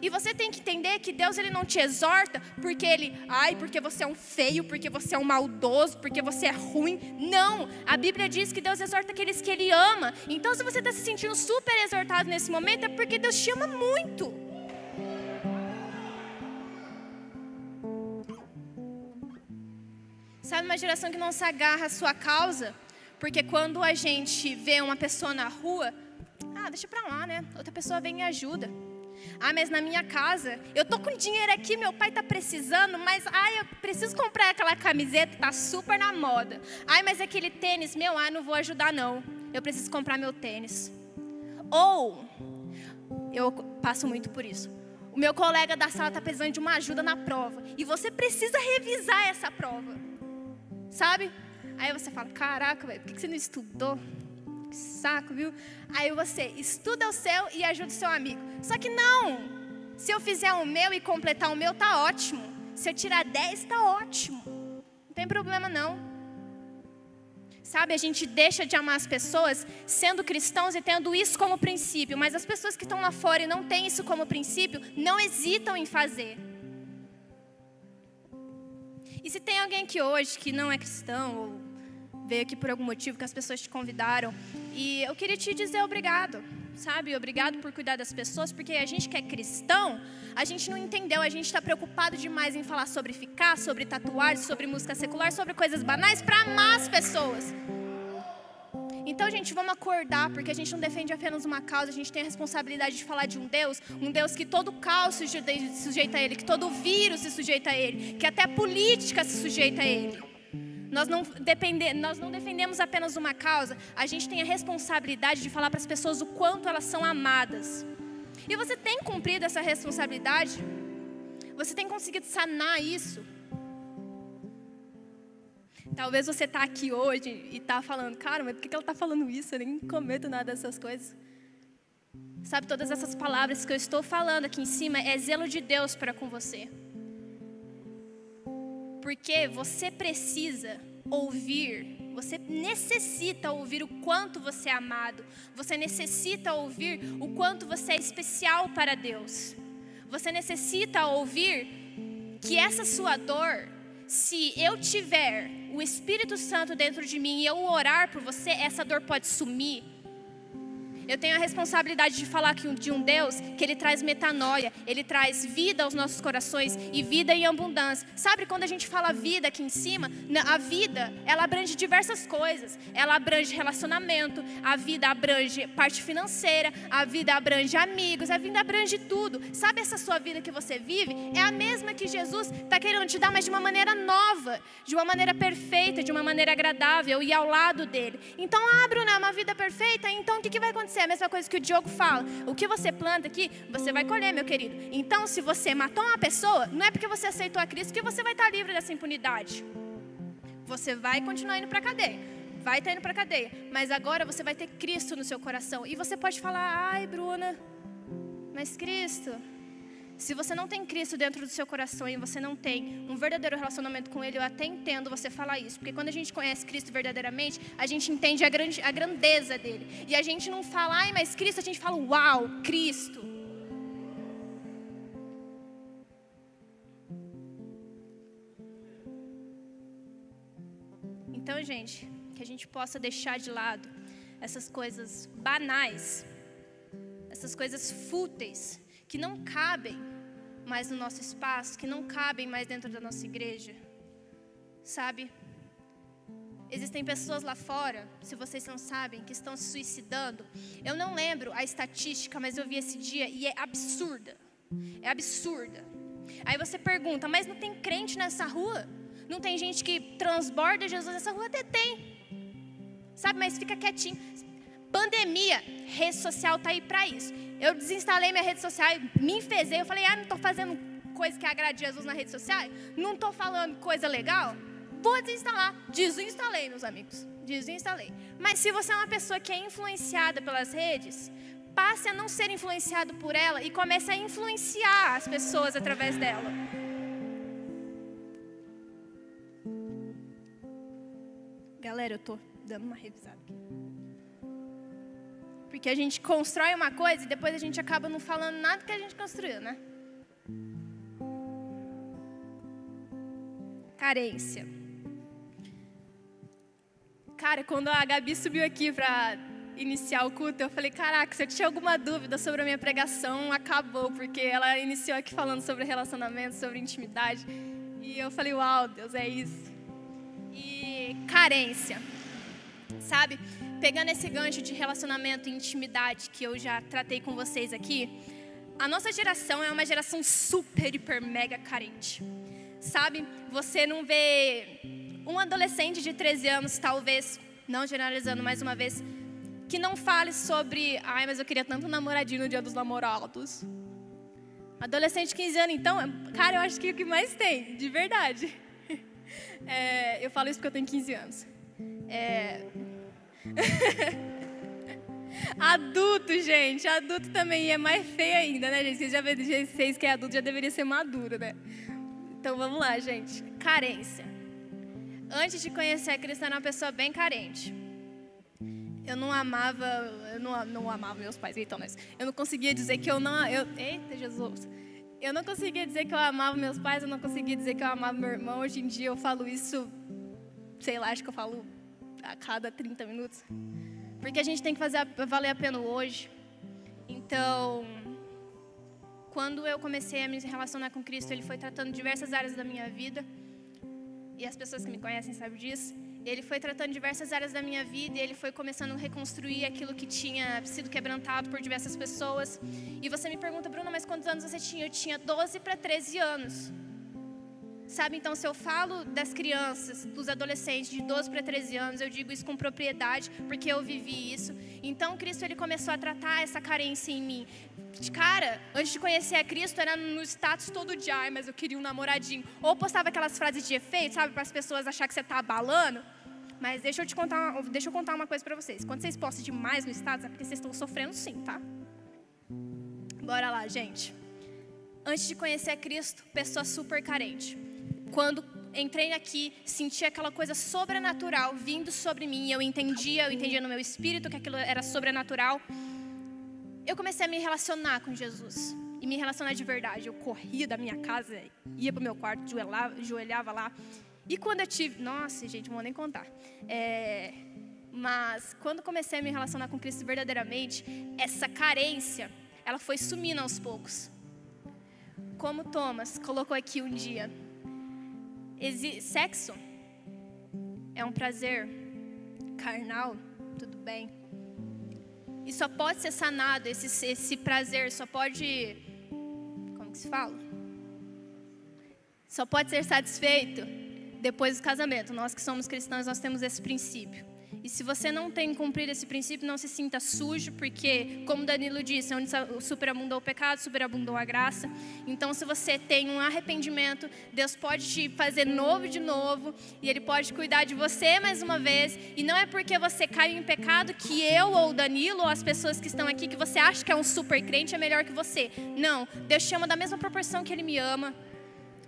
[SPEAKER 1] E você tem que entender que Deus ele não te exorta porque ele, ai, porque você é um feio, porque você é um maldoso, porque você é ruim. Não, a Bíblia diz que Deus exorta aqueles que ele ama. Então, se você está se sentindo super exortado nesse momento, é porque Deus te ama muito. Sabe uma geração que não se agarra à sua causa? Porque quando a gente vê uma pessoa na rua, ah, deixa pra lá, né? Outra pessoa vem e ajuda. Ah, mas na minha casa, eu tô com dinheiro aqui, meu pai tá precisando, mas ai, eu preciso comprar aquela camiseta, tá super na moda. Ai, mas aquele tênis, meu, ah, não vou ajudar não. Eu preciso comprar meu tênis. Ou eu passo muito por isso. O meu colega da sala tá precisando de uma ajuda na prova e você precisa revisar essa prova. Sabe? Aí você fala: Caraca, velho, por que você não estudou? Que saco, viu? Aí você estuda o seu e ajuda o seu amigo. Só que não! Se eu fizer o meu e completar o meu, tá ótimo. Se eu tirar 10, tá ótimo. Não tem problema não. Sabe, a gente deixa de amar as pessoas sendo cristãos e tendo isso como princípio, mas as pessoas que estão lá fora e não têm isso como princípio, não hesitam em fazer. E se tem alguém aqui hoje que não é cristão ou veio aqui por algum motivo que as pessoas te convidaram, e eu queria te dizer obrigado, sabe? Obrigado por cuidar das pessoas, porque a gente que é cristão, a gente não entendeu, a gente está preocupado demais em falar sobre ficar, sobre tatuagem, sobre música secular, sobre coisas banais para amar as pessoas. Então, gente, vamos acordar, porque a gente não defende apenas uma causa, a gente tem a responsabilidade de falar de um Deus, um Deus que todo caos se sujeita a Ele, que todo vírus se sujeita a Ele, que até política se sujeita a Ele. Nós não, depende, nós não defendemos apenas uma causa, a gente tem a responsabilidade de falar para as pessoas o quanto elas são amadas. E você tem cumprido essa responsabilidade? Você tem conseguido sanar isso? Talvez você está aqui hoje e está falando, cara, mas por que ela está falando isso? Eu nem cometo nada dessas coisas. Sabe, todas essas palavras que eu estou falando aqui em cima é zelo de Deus para com você. Porque você precisa ouvir, você necessita ouvir o quanto você é amado, você necessita ouvir o quanto você é especial para Deus. Você necessita ouvir que essa sua dor se eu tiver o Espírito Santo dentro de mim e eu orar por você, essa dor pode sumir. Eu tenho a responsabilidade de falar de um Deus que Ele traz metanoia, Ele traz vida aos nossos corações e vida em abundância. Sabe quando a gente fala vida aqui em cima? A vida, ela abrange diversas coisas. Ela abrange relacionamento, a vida abrange parte financeira, a vida abrange amigos, a vida abrange tudo. Sabe essa sua vida que você vive? É a mesma que Jesus está querendo te dar, mas de uma maneira nova, de uma maneira perfeita, de uma maneira agradável e ao lado dele. Então, ah, Bruna, é uma vida perfeita, então o que, que vai acontecer? É a mesma coisa que o Diogo fala. O que você planta aqui, você vai colher, meu querido. Então, se você matou uma pessoa, não é porque você aceitou a Cristo que você vai estar livre dessa impunidade. Você vai continuar indo para a cadeia. Vai estar indo para a cadeia. Mas agora você vai ter Cristo no seu coração. E você pode falar, ai, Bruna, mas Cristo, se você não tem Cristo dentro do seu coração e você não tem um verdadeiro relacionamento com Ele, eu até entendo você falar isso, porque quando a gente conhece Cristo verdadeiramente, a gente entende a, grande, a grandeza dele. E a gente não fala, ai, mas Cristo, a gente fala, uau, Cristo. Então, gente, que a gente possa deixar de lado essas coisas banais, essas coisas fúteis que não cabem mais no nosso espaço, que não cabem mais dentro da nossa igreja. Sabe? Existem pessoas lá fora, se vocês não sabem, que estão se suicidando. Eu não lembro a estatística, mas eu vi esse dia e é absurda. É absurda. Aí você pergunta, mas não tem crente nessa rua? Não tem gente que transborda Jesus nessa rua? Até tem. Sabe, mas fica quietinho. Pandemia, rede social tá aí para isso. Eu desinstalei minha rede social, me enfezei. Eu falei, ah, não estou fazendo coisa que agrade Jesus na rede social? Não estou falando coisa legal? Vou desinstalar. Desinstalei, meus amigos. Desinstalei. Mas se você é uma pessoa que é influenciada pelas redes, passe a não ser influenciado por ela e comece a influenciar as pessoas através dela. Galera, eu estou dando uma revisada aqui. Que a gente constrói uma coisa e depois a gente acaba não falando nada que a gente construiu, né? Carência. Cara, quando a Gabi subiu aqui para iniciar o culto, eu falei: caraca, se eu tinha alguma dúvida sobre a minha pregação, acabou, porque ela iniciou aqui falando sobre relacionamento, sobre intimidade. E eu falei: uau, Deus, é isso. E carência, sabe? Pegando esse gancho de relacionamento e intimidade que eu já tratei com vocês aqui, a nossa geração é uma geração super, hiper, mega carente. Sabe? Você não vê um adolescente de 13 anos, talvez, não generalizando mais uma vez, que não fale sobre, ai, mas eu queria tanto um namoradinho no dia dos namorados. Adolescente de 15 anos, então, cara, eu acho que é o que mais tem, de verdade. É, eu falo isso porque eu tenho 15 anos. É... adulto, gente, adulto também é mais feio ainda, né, gente? Vocês já vocês que é adulto já deveria ser maduro, né? Então vamos lá, gente. Carência. Antes de conhecer a Cristo, eu era uma pessoa bem carente. Eu não amava, eu não, não amava meus pais, então, mas eu não conseguia dizer que eu não, eu, eita Jesus, eu não conseguia dizer que eu amava meus pais, eu não conseguia dizer que eu amava meu irmão. Hoje em dia eu falo isso, sei lá, acho que eu falo a cada 30 minutos, porque a gente tem que fazer valer a pena hoje. Então, quando eu comecei a me relacionar com Cristo, Ele foi tratando diversas áreas da minha vida e as pessoas que me conhecem sabem disso. Ele foi tratando diversas áreas da minha vida e ele foi começando a reconstruir aquilo que tinha sido quebrantado por diversas pessoas. E você me pergunta, Bruna, mas quantos anos você tinha? Eu tinha 12 para 13 anos. Sabe, então, se eu falo das crianças, dos adolescentes de 12 para 13 anos, eu digo isso com propriedade, porque eu vivi isso. Então, Cristo ele começou a tratar essa carência em mim. Cara, antes de conhecer a Cristo, era no status todo dia, ai, mas eu queria um namoradinho. Ou postava aquelas frases de efeito, sabe, para as pessoas achar que você está abalando. Mas deixa eu te contar, deixa eu contar uma coisa para vocês. Quando vocês postam demais no status, é porque vocês estão sofrendo sim, tá? Bora lá, gente. Antes de conhecer a Cristo, pessoa super carente. Quando entrei aqui, senti aquela coisa sobrenatural vindo sobre mim, eu entendia, eu entendia no meu espírito que aquilo era sobrenatural. Eu comecei a me relacionar com Jesus e me relacionar de verdade. Eu corria da minha casa, ia para o meu quarto, joelhava, joelhava lá e quando eu tive. Nossa, gente, não vou nem contar. É, mas quando comecei a me relacionar com Cristo verdadeiramente, essa carência, ela foi sumindo aos poucos. Como Thomas colocou aqui um dia. Sexo é um prazer carnal, tudo bem. E só pode ser sanado, esse, esse prazer só pode. Como que se fala? Só pode ser satisfeito depois do casamento. Nós que somos cristãos, nós temos esse princípio. E se você não tem cumprido esse princípio, não se sinta sujo, porque, como Danilo disse, onde superabundou o pecado, superabundou a graça. Então, se você tem um arrependimento, Deus pode te fazer novo de novo, e Ele pode cuidar de você mais uma vez. E não é porque você caiu em pecado que eu ou Danilo ou as pessoas que estão aqui, que você acha que é um super crente, é melhor que você. Não, Deus te ama da mesma proporção que Ele me ama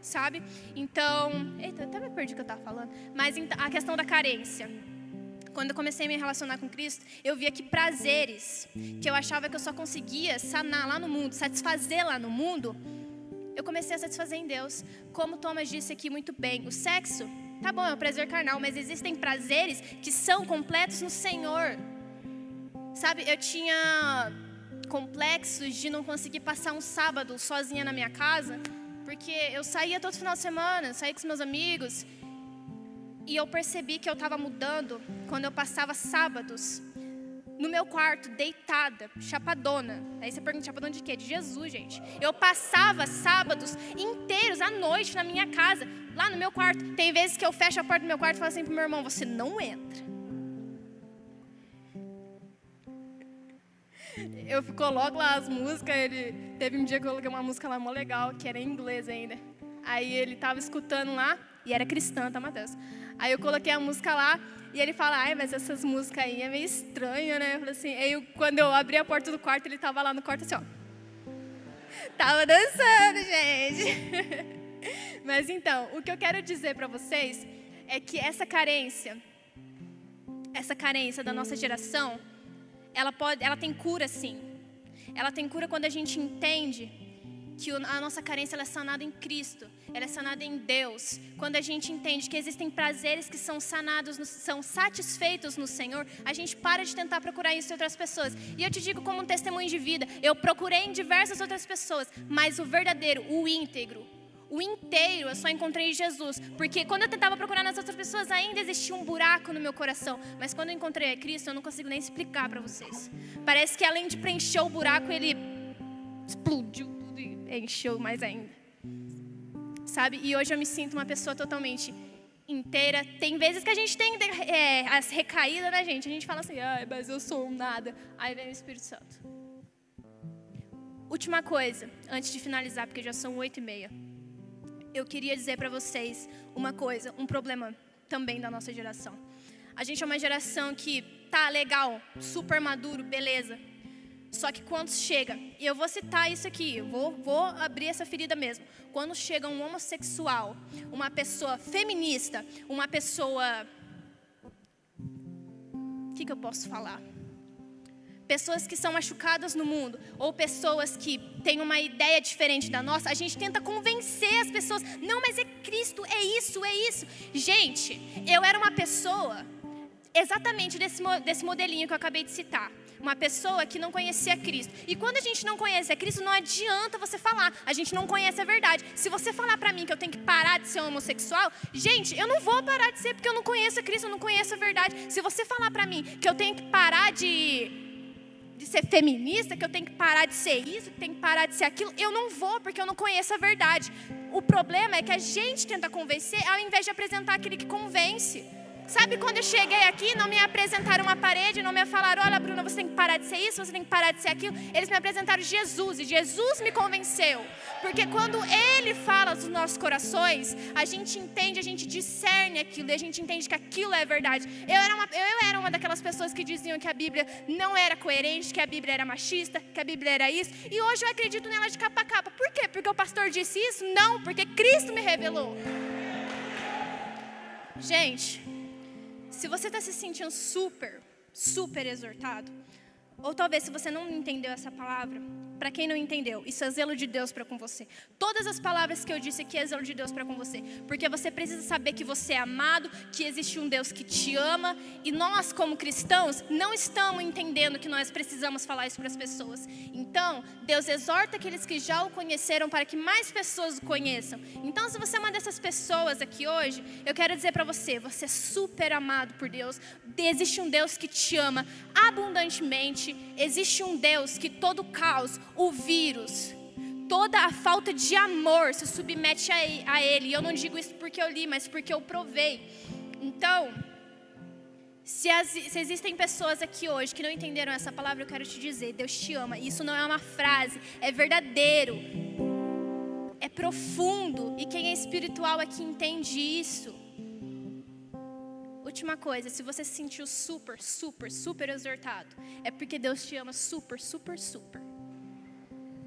[SPEAKER 1] sabe? Então, eita, até me perdi o que eu estava falando. Mas a questão da carência. Quando eu comecei a me relacionar com Cristo, eu via que prazeres que eu achava que eu só conseguia sanar lá no mundo, satisfazer lá no mundo, eu comecei a satisfazer em Deus. Como Thomas disse aqui muito bem, o sexo, tá bom, é um prazer carnal, mas existem prazeres que são completos no Senhor. Sabe, eu tinha complexos de não conseguir passar um sábado sozinha na minha casa porque eu saía todo final de semana, saía com os meus amigos, e eu percebi que eu estava mudando quando eu passava sábados no meu quarto, deitada, chapadona. Aí você pergunta, chapadona de quê? De Jesus, gente. Eu passava sábados inteiros, à noite, na minha casa, lá no meu quarto. Tem vezes que eu fecho a porta do meu quarto e falo assim pro meu irmão, você não entra. eu coloco lá as músicas, ele teve um dia que eu coloquei uma música lá mó legal, que era em inglês ainda. Aí ele tava escutando lá, e era cristã, tá, Matheus? Aí eu coloquei a música lá, e ele fala, ai, mas essas músicas aí é meio estranha, né? Eu falei assim, aí eu, quando eu abri a porta do quarto, ele tava lá no quarto assim, ó. Tava dançando, gente. Mas então, o que eu quero dizer para vocês é que essa carência, essa carência da nossa geração, ela pode, ela tem cura sim. Ela tem cura quando a gente entende que a nossa carência é sanada em Cristo, ela é sanada em Deus. Quando a gente entende que existem prazeres que são sanados, são satisfeitos no Senhor, a gente para de tentar procurar isso em outras pessoas. E eu te digo como um testemunho de vida, eu procurei em diversas outras pessoas, mas o verdadeiro, o íntegro, o inteiro eu só encontrei em Jesus. Porque quando eu tentava procurar nas outras pessoas, ainda existia um buraco no meu coração. Mas quando eu encontrei a Cristo, eu não consigo nem explicar para vocês. Parece que além de preencher o buraco, ele explodiu encheu mais ainda. Sabe? E hoje eu me sinto uma pessoa totalmente inteira. Tem vezes que a gente tem é, as recaídas, né, gente? A gente fala assim, ah, mas eu sou um nada. Aí vem o Espírito Santo. Última coisa, antes de finalizar, porque já são oito e meia. Eu queria dizer para vocês uma coisa, um problema também da nossa geração. A gente é uma geração que tá legal, super maduro, beleza. Só que quando chega, e eu vou citar isso aqui, vou, vou abrir essa ferida mesmo. Quando chega um homossexual, uma pessoa feminista, uma pessoa. O que, que eu posso falar? Pessoas que são machucadas no mundo, ou pessoas que têm uma ideia diferente da nossa, a gente tenta convencer as pessoas: não, mas é Cristo, é isso, é isso. Gente, eu era uma pessoa exatamente desse, desse modelinho que eu acabei de citar uma pessoa que não conhecia Cristo. E quando a gente não conhece a Cristo, não adianta você falar, a gente não conhece a verdade. Se você falar para mim que eu tenho que parar de ser homossexual, gente, eu não vou parar de ser porque eu não conheço a Cristo, eu não conheço a verdade. Se você falar para mim que eu tenho que parar de de ser feminista, que eu tenho que parar de ser isso, que tenho que parar de ser aquilo, eu não vou porque eu não conheço a verdade. O problema é que a gente tenta convencer ao invés de apresentar aquele que convence. Sabe quando eu cheguei aqui, não me apresentaram uma parede, não me falaram, olha Bruna, você tem que parar de ser isso, você tem que parar de ser aquilo. Eles me apresentaram Jesus e Jesus me convenceu. Porque quando Ele fala dos nossos corações, a gente entende, a gente discerne aquilo e a gente entende que aquilo é verdade. Eu era uma, eu era uma daquelas pessoas que diziam que a Bíblia não era coerente, que a Bíblia era machista, que a Bíblia era isso. E hoje eu acredito nela de capa a capa. Por quê? Porque o pastor disse isso? Não, porque Cristo me revelou. Gente, se você está se sentindo super, super exortado, ou talvez se você não entendeu essa palavra, para quem não entendeu, isso é zelo de Deus para com você. Todas as palavras que eu disse aqui é zelo de Deus para com você, porque você precisa saber que você é amado, que existe um Deus que te ama, e nós como cristãos não estamos entendendo que nós precisamos falar isso para as pessoas. Então, Deus exorta aqueles que já o conheceram para que mais pessoas o conheçam. Então, se você é uma dessas pessoas aqui hoje, eu quero dizer para você, você é super amado por Deus. Existe um Deus que te ama abundantemente, existe um Deus que todo caos o vírus, toda a falta de amor se submete a ele. E eu não digo isso porque eu li, mas porque eu provei. Então, se, as, se, existem pessoas aqui hoje que não entenderam essa palavra, eu quero te dizer: Deus te ama. Isso não é uma frase, é verdadeiro, é profundo. E quem é espiritual aqui entende isso. Última coisa: se você se sentiu super, super, super exortado, é porque Deus te ama super, super, super.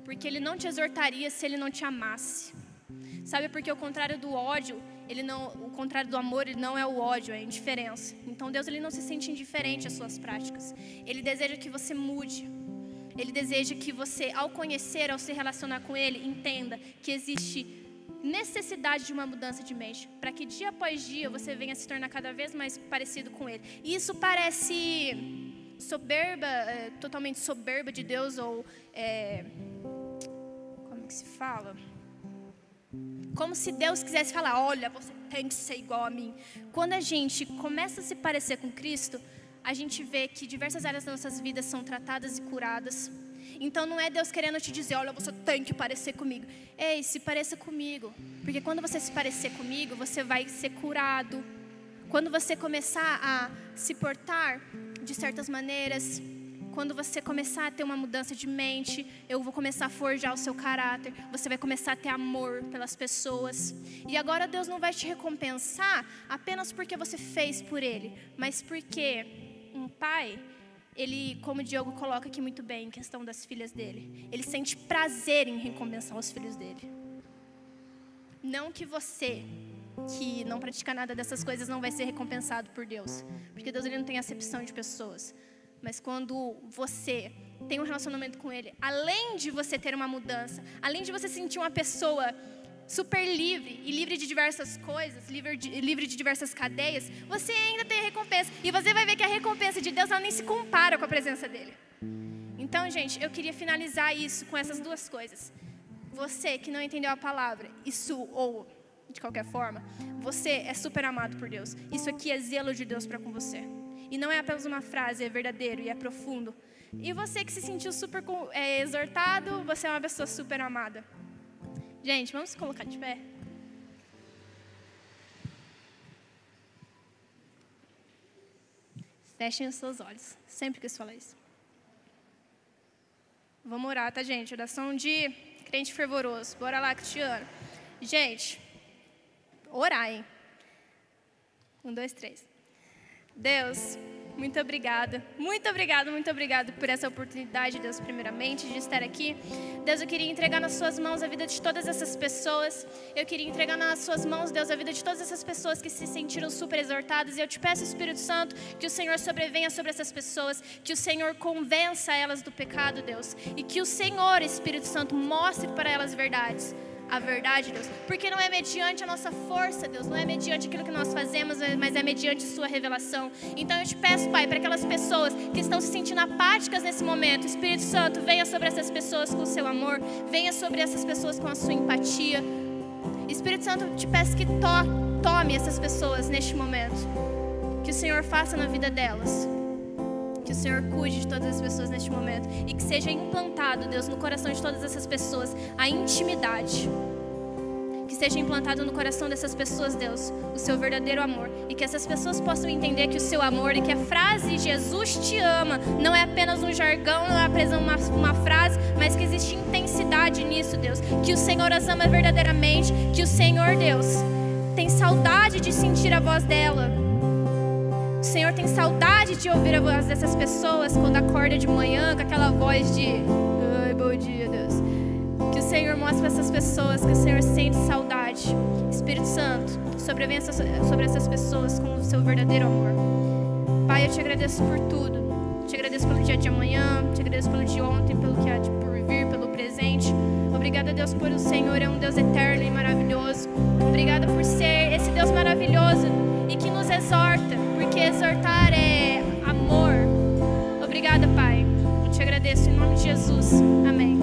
[SPEAKER 1] Porque ele não te exortaria se ele não te amasse. Sabe porque o contrário do ódio, ele não, o contrário do amor, ele não é o ódio, é a indiferença. Então Deus ele não se sente indiferente às suas práticas. Ele deseja que você mude. Ele deseja que você, ao conhecer, ao se relacionar com ele, entenda que existe necessidade de uma mudança de mente, para que dia após dia você venha se tornar cada vez mais parecido com ele. E isso parece soberba, é, totalmente soberba de Deus ou é, que se fala? Como se Deus quisesse falar: olha, você tem que ser igual a mim. Quando a gente começa a se parecer com Cristo, a gente vê que diversas áreas das nossas vidas são tratadas e curadas. Então não é Deus querendo te dizer, olha, você tem que parecer comigo. Ei, se pareça comigo. Porque quando você se parecer comigo, você vai ser curado. Quando você começar a se portar de certas maneiras, quando você começar a ter uma mudança de mente, eu vou começar a forjar o seu caráter, você vai começar a ter amor pelas pessoas. E agora Deus não vai te recompensar apenas porque você fez por Ele, mas porque um pai, ele, como o Diogo coloca aqui muito bem, em questão das filhas dele, ele sente prazer em recompensar os filhos dele. Não que você que não pratica nada dessas coisas não vai ser recompensado por Deus, porque Deus ele não tem acepção de pessoas. Mas quando você tem um relacionamento com Ele, além de você ter uma mudança, além de você sentir uma pessoa super livre e livre de diversas coisas, livre de, livre de diversas cadeias, você ainda tem a recompensa. E você vai ver que a recompensa de Deus ela nem se compara com a presença dele. Então, gente, eu queria finalizar isso com essas duas coisas. Você que não entendeu a palavra, isso ou de qualquer forma, você é super amado por Deus. Isso aqui é zelo de Deus para com você. E não é apenas uma frase, é verdadeiro e é profundo. E você que se sentiu super é, exortado, você é uma pessoa super amada. Gente, vamos colocar de pé? Fechem os seus olhos. Sempre quis falar isso. Vamos orar, tá, gente? Oração de crente fervoroso. Bora lá, Cristiano. Gente, orar, hein? Um, dois, três. Deus, muito obrigada. Muito obrigada, muito obrigada por essa oportunidade, Deus, primeiramente, de estar aqui. Deus, eu queria entregar nas Suas mãos a vida de todas essas pessoas. Eu queria entregar nas Suas mãos, Deus, a vida de todas essas pessoas que se sentiram super exortadas. E eu te peço, Espírito Santo, que o Senhor sobrevenha sobre essas pessoas, que o Senhor convença elas do pecado, Deus. E que o Senhor, Espírito Santo, mostre para elas verdades a verdade, Deus. Porque não é mediante a nossa força, Deus, não é mediante aquilo que nós fazemos, mas é mediante Sua revelação. Então eu te peço, Pai, para aquelas pessoas que estão se sentindo apáticas nesse momento, Espírito Santo, venha sobre essas pessoas com o seu amor, venha sobre essas pessoas com a sua empatia. Espírito Santo, eu te peço que to tome essas pessoas neste momento, que o Senhor faça na vida delas. Que o Senhor cuide de todas as pessoas neste momento e que seja implantado, Deus, no coração de todas essas pessoas a intimidade. Que seja implantado no coração dessas pessoas, Deus, o seu verdadeiro amor. E que essas pessoas possam entender que o seu amor e que a frase Jesus te ama não é apenas um jargão, não é apenas uma, uma frase, mas que existe intensidade nisso, Deus. Que o Senhor as ama verdadeiramente. Que o Senhor, Deus, tem saudade de sentir a voz dela o Senhor tem saudade de ouvir a voz dessas pessoas quando acorda de manhã com aquela voz de ai, bom dia, Deus. Que o Senhor mostre para essas pessoas que o Senhor sente saudade. Espírito Santo, sobrevenha sobre essas pessoas com o seu verdadeiro amor. Pai, eu te agradeço por tudo. Te agradeço pelo dia de amanhã, te agradeço pelo de ontem, pelo que há de por vir, pelo presente. Obrigada, Deus, por o Senhor é um Deus eterno e maravilhoso. Obrigada por ser esse Deus maravilhoso e que nos exorta exortar é amor. Obrigada, Pai. Eu te agradeço em nome de Jesus. Amém.